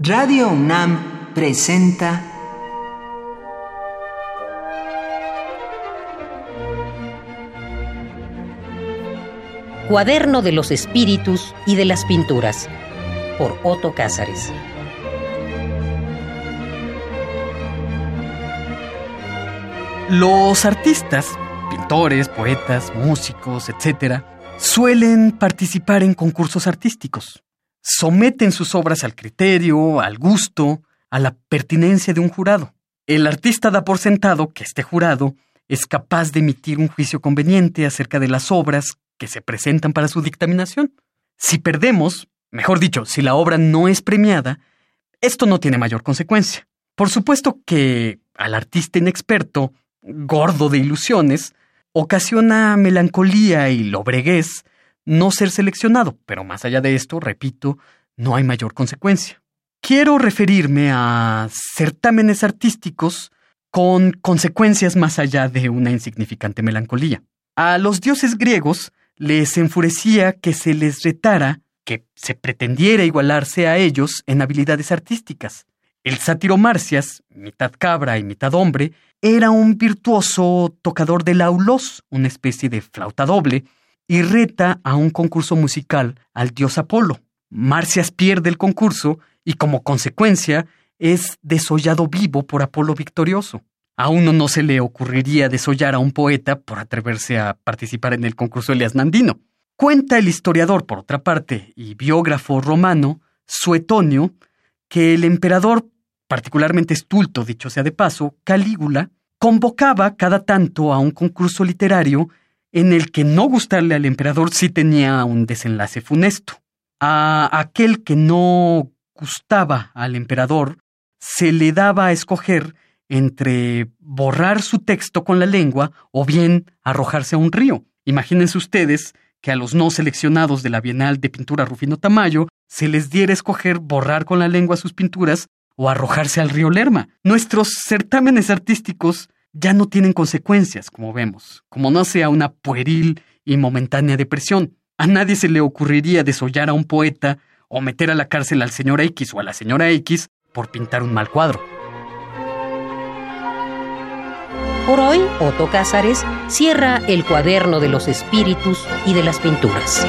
Radio UNAM presenta Cuaderno de los Espíritus y de las Pinturas por Otto Cázares. Los artistas, pintores, poetas, músicos, etc., suelen participar en concursos artísticos. Someten sus obras al criterio, al gusto, a la pertinencia de un jurado. El artista da por sentado que este jurado es capaz de emitir un juicio conveniente acerca de las obras que se presentan para su dictaminación. Si perdemos, mejor dicho, si la obra no es premiada, esto no tiene mayor consecuencia. Por supuesto que al artista inexperto gordo de ilusiones, ocasiona melancolía y lobreguez no ser seleccionado, pero más allá de esto, repito, no hay mayor consecuencia. Quiero referirme a certámenes artísticos con consecuencias más allá de una insignificante melancolía. A los dioses griegos les enfurecía que se les retara, que se pretendiera igualarse a ellos en habilidades artísticas. El sátiro Marcias, mitad cabra y mitad hombre, era un virtuoso tocador de laulos, una especie de flauta doble, y reta a un concurso musical al dios Apolo. Marcias pierde el concurso y como consecuencia es desollado vivo por Apolo victorioso. A uno no se le ocurriría desollar a un poeta por atreverse a participar en el concurso Elias Nandino. Cuenta el historiador, por otra parte, y biógrafo romano, Suetonio, que el emperador particularmente estulto, dicho sea de paso, Calígula, convocaba cada tanto a un concurso literario en el que no gustarle al emperador sí tenía un desenlace funesto. A aquel que no gustaba al emperador se le daba a escoger entre borrar su texto con la lengua o bien arrojarse a un río. Imagínense ustedes que a los no seleccionados de la Bienal de Pintura Rufino Tamayo se les diera a escoger borrar con la lengua sus pinturas o arrojarse al río Lerma. Nuestros certámenes artísticos ya no tienen consecuencias, como vemos, como no sea una pueril y momentánea depresión. A nadie se le ocurriría desollar a un poeta o meter a la cárcel al señor X o a la señora X por pintar un mal cuadro. Por hoy, Otto Cázares cierra el cuaderno de los espíritus y de las pinturas.